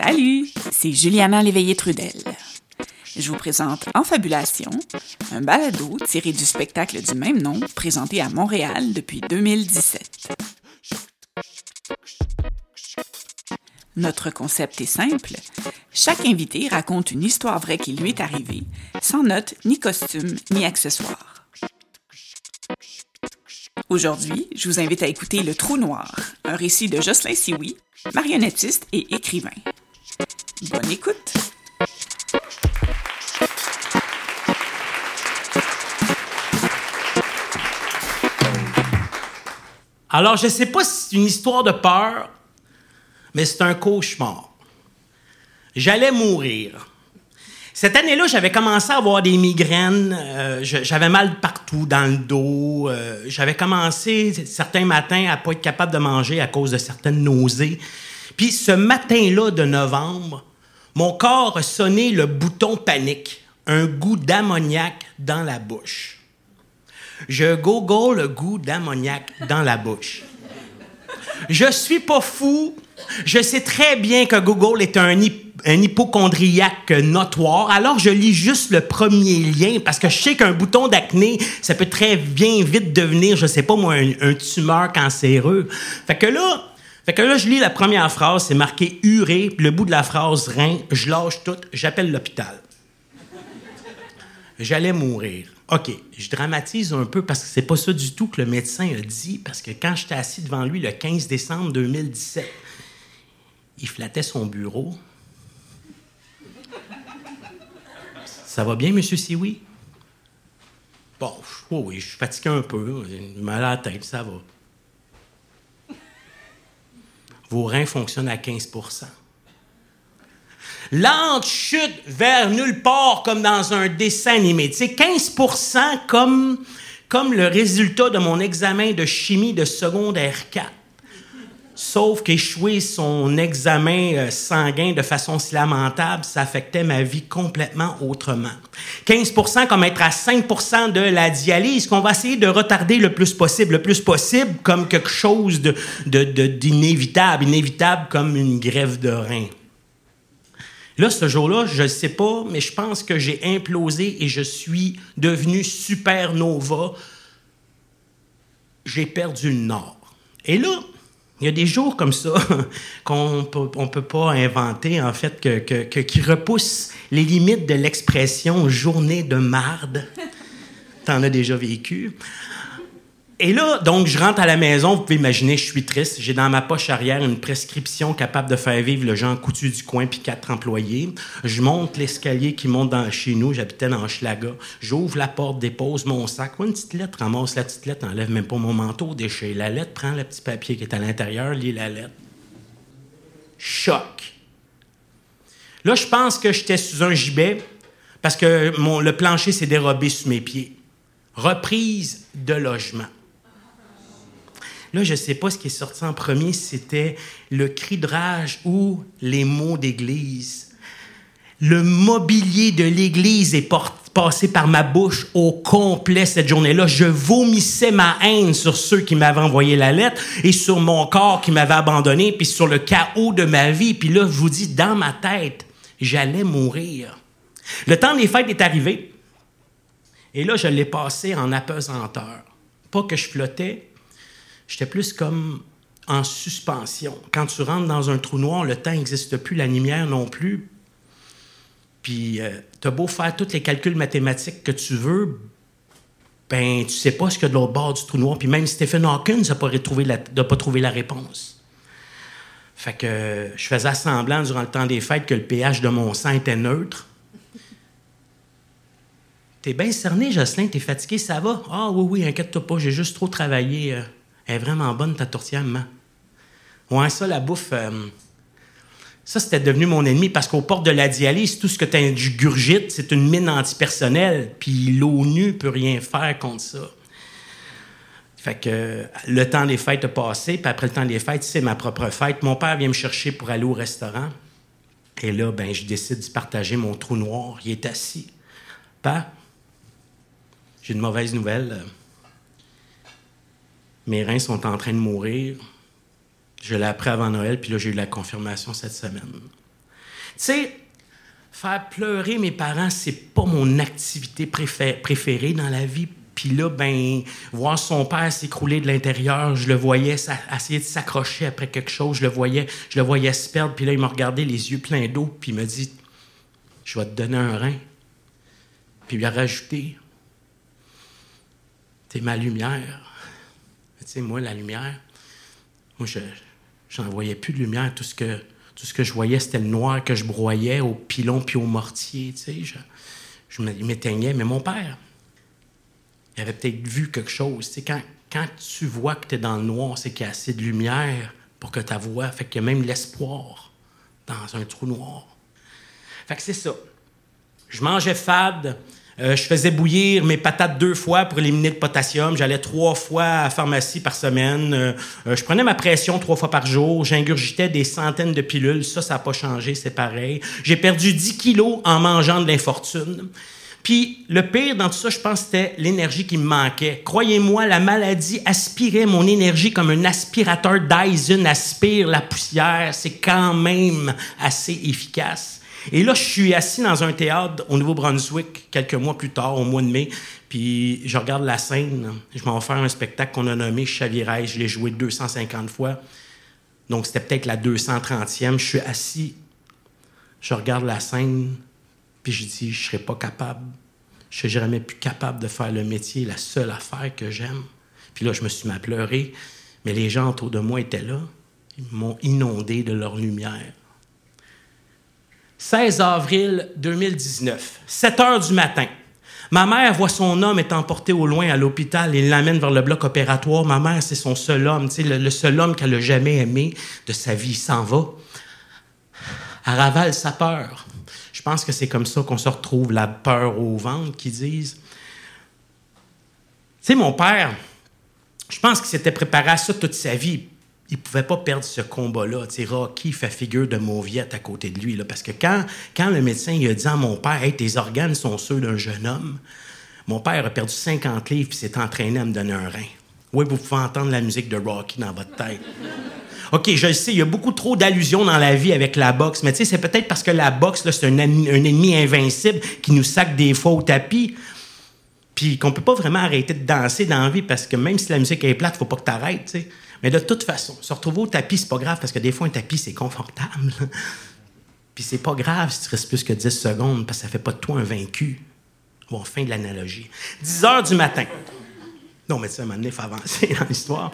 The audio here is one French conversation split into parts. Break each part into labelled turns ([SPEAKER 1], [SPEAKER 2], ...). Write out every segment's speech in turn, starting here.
[SPEAKER 1] Salut, c'est Juliana Léveillé-Trudel. Je vous présente En Fabulation, un balado tiré du spectacle du même nom présenté à Montréal depuis 2017. Notre concept est simple. Chaque invité raconte une histoire vraie qui lui est arrivée, sans notes, ni costumes, ni accessoires. Aujourd'hui, je vous invite à écouter Le Trou Noir, un récit de Jocelyn Sioui, marionnettiste et écrivain. Bonne écoute!
[SPEAKER 2] Alors, je ne sais pas si c'est une histoire de peur, mais c'est un cauchemar. J'allais mourir. Cette année-là, j'avais commencé à avoir des migraines. euh, j'avais mal partout dans le dos. euh, j'avais commencé certains matins à pas être capable de manger à cause de certaines nausées. Puis ce matin-là de novembre, mon corps a sonné le bouton panique, un goût d'ammoniac dans la bouche. Je gogo le goût d'ammoniac dans la bouche. Je suis pas fou. Je sais très bien que Google est un, un hypochondriaque notoire. Alors, je lis juste le premier lien parce que je sais qu'un bouton d'acné, ça peut très bien vite devenir, je sais pas moi, un, un tumeur cancéreux. Fait que là, fait que là, je lis la première phrase, c'est marqué urée, puis le bout de la phrase rein, je lâche tout, j'appelle l'hôpital. J'allais mourir. OK, je dramatise un peu parce que c'est pas ça du tout que le médecin a dit, parce que quand j'étais assis devant lui le 15 décembre 2017, il flattait son bureau. Ça va bien, Monsieur Sioui? Bon, oui, je suis fatigué un peu, mal à la tête, ça va. Vos reins fonctionnent à 15 Lente chute vers nulle part comme dans un dessin animé. Sais, 15 comme, comme le résultat de mon examen de chimie de secondaire 4. Sauf qu'échouer son examen euh, sanguin de façon si lamentable, ça affectait ma vie complètement autrement. 15% comme être à 5% de la dialyse, qu'on va essayer de retarder le plus possible, le plus possible comme quelque chose d'inévitable, inévitable comme une grève de rein. Là, ce jour-là, je ne sais pas, mais je pense que j'ai implosé et je suis devenu supernova. J'ai perdu le nord. Et là, il y a des jours comme ça qu'on peut, on peut pas inventer, en fait, que, que- que- qui repoussent les limites de l'expression journée de marde. T'en as déjà vécu. Et là, donc, je rentre à la maison. Vous pouvez imaginer, je suis triste. J'ai dans ma poche arrière une prescription capable de faire vivre le Jean Coutu du coin puis quatre employés. Je monte l'escalier qui monte dans, chez nous. J'habitais dans Schlaga. J'ouvre la porte, dépose mon sac. Une petite lettre, ramasse la petite lettre, enlève même pas mon manteau, déchire la lettre, prends le petit papier qui est à l'intérieur, lis la lettre. Choc. Là, je pense que j'étais sous un gibet parce que le plancher s'est dérobé sous mes pieds. Reprise de logement. Là, je ne sais pas ce qui est sorti en premier, c'était le cri de rage ou les mots d'église. Le mobilier de l'église est passé par ma bouche au complet cette journée-là. Je vomissais ma haine sur ceux qui m'avaient envoyé la lettre et sur mon corps qui m'avait abandonné, puis sur le chaos de ma vie. Puis là, je vous dis, dans ma tête, j'allais mourir. Le temps des fêtes est arrivé. Et là, je l'ai passé en apesanteur. Pas que je flottais, j'étais plus comme en suspension. Quand tu rentres dans un trou noir, le temps n'existe plus, la lumière non plus. Puis, euh, t'as beau faire tous les calculs mathématiques que tu veux, ben, tu sais pas ce qu'il y a de l'autre bord du trou noir. Puis même Stephen Hawking n'a pas, pas trouvé la réponse. Fait que je faisais semblant durant le temps des fêtes que le pH de mon sang était neutre. T'es bien cerné, Jocelyn, t'es fatigué, ça va? Ah oui, oui, inquiète-toi pas, j'ai juste trop travaillé. euh, elle est vraiment bonne, ta tourtière, maman. Ouais, ça, la bouffe, euh, ça, c'était devenu mon ennemi parce qu'aux portes de la dialyse, tout ce que tu ingurgites, c'est une mine antipersonnelle, puis l'ONU peut rien faire contre ça. Fait que euh, le temps des fêtes a passé, puis après le temps des fêtes, c'est ma propre fête. Mon père vient me chercher pour aller au restaurant. Et là, ben, je décide de partager mon trou noir. Il est assis. Père, j'ai une mauvaise nouvelle. Mes reins sont en train de mourir. Je l'ai appris avant Noël, puis là, j'ai eu la confirmation cette semaine. sais, faire pleurer mes parents, c'est pas mon activité préférée dans la vie. Puis là, ben, voir son père s'écrouler de l'intérieur, je le voyais essayer de s'accrocher après quelque chose, je le voyais, je le voyais se perdre. Puis là, il m'a regardé les yeux pleins d'eau, puis il m'a dit, je vais te donner un rein. Puis il a rajouté, t'es ma lumière. Moi, la lumière, moi, je n'en voyais plus de lumière. Tout ce que, tout ce que je voyais, c'était le noir que je broyais au pilon puis au mortier. Tu je m'éteignais. Mais mon père, il avait peut-être vu quelque chose. Tu quand, quand tu vois que tu es dans le noir, c'est qu'il y a assez de lumière pour que ta voix, fait qu'il y a même l'espoir dans un trou noir. Fait que c'est ça. Je mangeais fade. Euh, je faisais bouillir mes patates deux fois pour éliminer le potassium. J'allais trois fois à la pharmacie par semaine. Euh, je prenais ma pression trois fois par jour. J'ingurgitais des centaines de pilules. Ça, ça n'a pas changé, c'est pareil. J'ai perdu 10 kilos en mangeant de l'infortune. Puis le pire dans tout ça, je pense, c'était l'énergie qui me manquait. Croyez-moi, la maladie aspirait mon énergie comme un aspirateur Dyson aspire la poussière. C'est quand même assez efficace. Et là, je suis assis dans un théâtre au Nouveau-Brunswick quelques mois plus tard, au mois de mai, puis je regarde la scène. Je m'en faire un spectacle qu'on a nommé Chavirais. Je l'ai joué 250 fois. Donc, c'était peut-être la 230e. Je suis assis, je regarde la scène, puis je dis, je serais pas capable. Je serais jamais plus capable de faire le métier, la seule affaire que j'aime. Puis là, je me suis mis à pleurer, mais les gens autour de moi étaient là. Ils m'ont inondé de leur lumière. 16 avril 2019, 7 heures du matin. Ma mère voit son homme est emporté au loin à l'hôpital et l'amène vers le bloc opératoire. Ma mère, c'est son seul homme, le, le seul homme qu'elle a jamais aimé de sa vie. Il s'en va. Elle ravale sa peur. Je pense que c'est comme ça qu'on se retrouve la peur au ventre, qui disent. Tu sais, mon père, je pense qu'il s'était préparé à ça toute sa vie il pouvait pas perdre ce combat-là. Rocky fait figure de mauviette à côté de lui. Là, parce que quand, quand le médecin il a dit à mon père hey, tes organes sont ceux d'un jeune homme, mon père a perdu 50 livres et s'est entraîné à me donner un rein. Oui, vous pouvez entendre la musique de Rocky dans votre tête. OK, je sais, il y a beaucoup trop d'allusions dans la vie avec la boxe, mais c'est peut-être parce que la boxe, c'est un, un, ennemi invincible qui nous sac des fois au tapis. Puis qu'on peut pas vraiment arrêter de danser dans la vie parce que même si la musique est plate, faut pas que tu arrêtes, mais de toute façon, se retrouver au tapis, c'est pas grave parce que des fois, un tapis, c'est confortable. Puis c'est pas grave si tu restes plus que 10 secondes parce que ça fait pas de toi un vaincu. Bon, fin de l'analogie. 10 heures du matin. Non, mais tu sais, à un moment donné, il faut avancer dans l'histoire.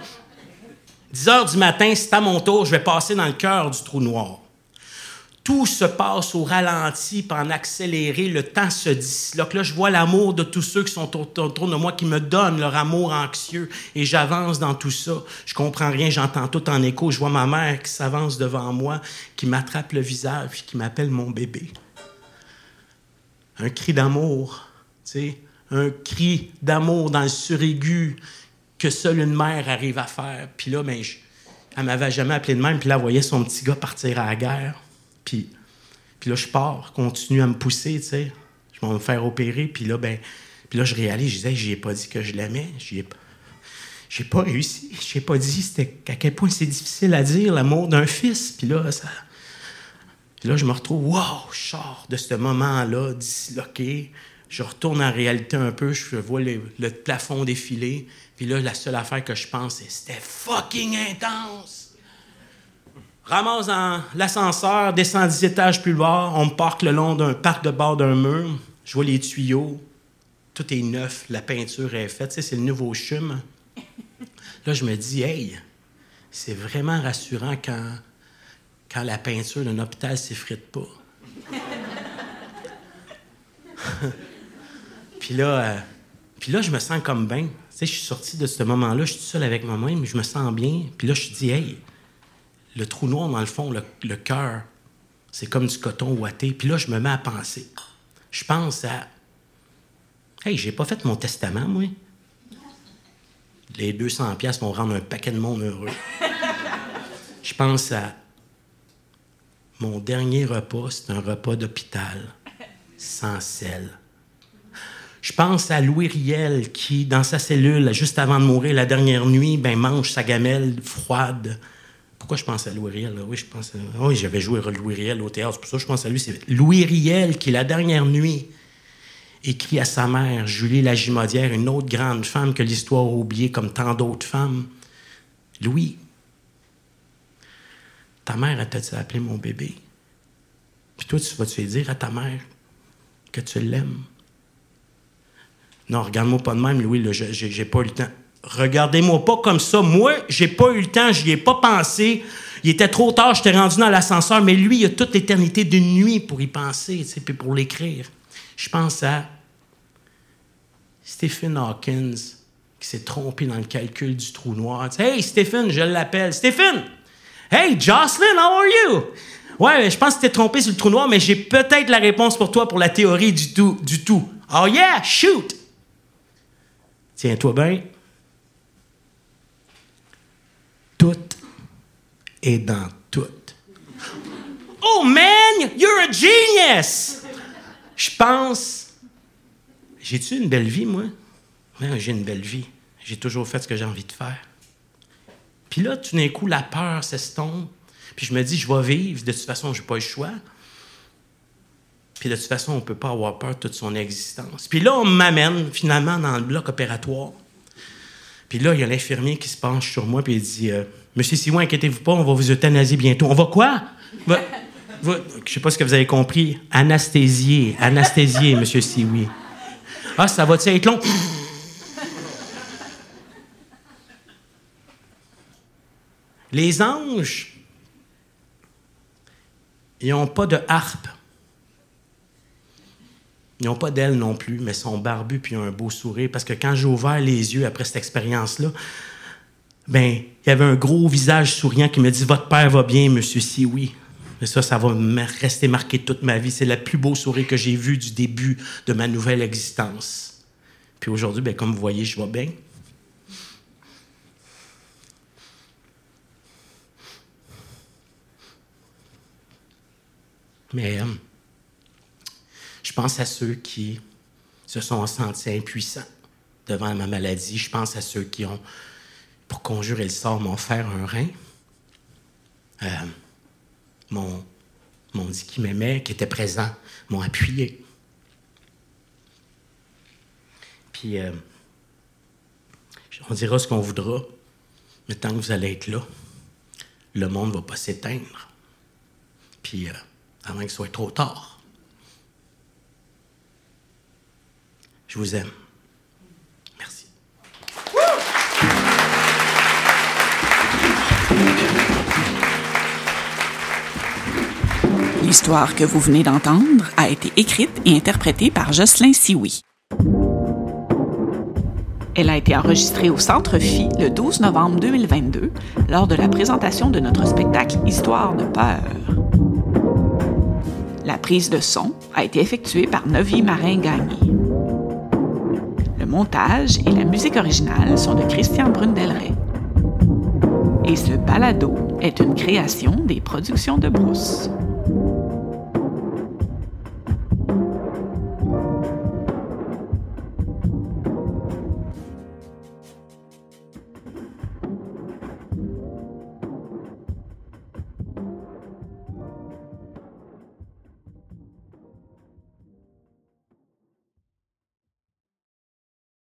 [SPEAKER 2] 10 heures du matin, c'est à mon tour, je vais passer dans le cœur du trou noir. Tout se passe au ralenti, puis en accéléré, le temps se disloque. Là, je vois l'amour de tous ceux qui sont autour de moi, qui me donnent leur amour anxieux, et j'avance dans tout ça. Je comprends rien, j'entends tout en écho. Je vois ma mère qui s'avance devant moi, qui m'attrape le visage, puis qui m'appelle mon bébé. Un cri d'amour, tu sais, un cri d'amour dans le suraigu que seule une mère arrive à faire. Puis là, ben, je, elle m'avait jamais appelé de même, puis là, elle voyait son petit gars partir à la guerre. Puis, là, je pars, continue à me pousser, tu sais. Je vais me faire opérer. Puis là, ben, puis là, je réalise, je disais, j'ai pas dit que je l'aimais. J'ai j'ai pas réussi. J'ai pas dit à quel point c'est difficile à dire l'amour d'un fils. Puis là, ça. Puis là, je me retrouve, wow, je sors de ce moment-là, disloqué. Je retourne en réalité un peu, je vois le, le plafond défiler. Puis là, la seule affaire que je pense, c'est c'était fucking intense ramasse dans l'ascenseur, descend 10 étages plus bas, on me parque le long d'un parc de bord d'un mur, je vois les tuyaux, tout est neuf, la peinture est faite, c'est le nouveau chum. Là, je me dis, hey, c'est vraiment rassurant quand, quand la peinture d'un hôpital s'effrite pas. puis là, euh, puis là, je me sens comme bien. Tu je suis sorti de ce moment-là, je suis seul avec moi-même, je me sens bien. Puis là, je me dis, hey, le trou noir, dans le fond, le, cœur, c'est comme du coton ouaté. Puis là, je me mets à penser. Je pense à. Hey, j'ai pas fait mon testament, moi. Les 200 pièces vont rendre un paquet de monde heureux. Je pense à mon dernier repas, c'est un repas d'hôpital, sans sel. Je pense à Louis Riel qui, dans sa cellule, juste avant de mourir la dernière nuit, ben, mange sa gamelle froide Pourquoi je pense à Louis Riel? Oui, je pense à... Oui, j'avais joué Louis Riel au théâtre. C'est pour ça que je pense à lui. C'est Louis Riel qui, la dernière nuit, écrit à sa mère, Julie Lagimodière, une autre grande femme que l'histoire a oubliée comme tant d'autres femmes. Louis, ta mère, elle t'a appelé mon bébé? Puis toi, tu vas-tu dire à ta mère que tu l'aimes? Non, regarde-moi pas de même, Louis, j'ai pas eu le temps. Regardez-moi pas comme ça. Moi, j'ai pas eu le temps, j'y ai pas pensé. Il était trop tard, j'étais rendu dans l'ascenseur, mais lui, il a toute l'éternité d'une nuit pour y penser, puis pour l'écrire. Je pense à Stephen Hawkins qui s'est trompé dans le calcul du trou noir. Hey, Stephen, je l'appelle. Stephen! Hey, Jocelyn, how are you? Ouais, je pense que t'es trompé sur le trou noir, mais j'ai peut-être la réponse pour toi pour la théorie du tout. Du tout. Oh yeah, shoot! Tiens-toi bien. Tout est dans tout. Oh man, you're a genius! Je pense. J'ai-tu une belle vie, moi? J'ai une belle vie. J'ai toujours fait ce que j'ai envie de faire. Puis là, tout d'un coup, la peur s'estompe. Puis je me dis, je vais vivre. De toute façon, je n'ai pas le choix. Puis de toute façon, on ne peut pas avoir peur de toute son existence. Puis là, on m'amène finalement dans le bloc opératoire. Puis là, il y a l'infirmier qui se penche sur moi puis il dit euh, Monsieur Siouin, inquiétez-vous pas, on va vous euthanasier bientôt. On va quoi? Je Je sais pas ce que vous avez compris. Anesthésier. Anesthésier, Monsieur Sioui. Ah, ça va-tu être long? Les anges, ils n'ont pas de harpe. Ils n'ont pas d'ailes non plus, mais sont barbus puis ont un beau sourire. Parce que quand j'ai ouvert les yeux après cette expérience-là, ben, il y avait un gros visage souriant qui me dit Votre père va bien, monsieur, si oui. Ça, ça va rester marqué toute ma vie. C'est le plus beau sourire que j'ai vu du début de ma nouvelle existence. Puis aujourd'hui, ben, comme vous voyez, je vais bien. Mais euh, je pense à ceux qui se sont sentis impuissants devant ma maladie. Je pense à ceux qui ont, pour conjurer le sort, m'ont fait un rein. Euh, m'ont, dit qu'ils m'aimaient, qu'ils étaient présents, m'ont appuyé. Puis, euh, on dira ce qu'on voudra, mais tant que vous allez être là, le monde ne va pas s'éteindre. Puis, avant qu'il soit trop tard. Je vous aime.
[SPEAKER 1] L'histoire que vous venez d'entendre a été écrite et interprétée par Jocelyn Sioui. Elle a été enregistrée au Centre Phi le 12 novembre 2022 lors de la présentation de notre spectacle Histoire de peur. La prise de son a été effectuée par Novi Marin-Gagné. Le montage et la musique originale sont de Christian Brundelray. Et ce balado est une création des productions de Brousse.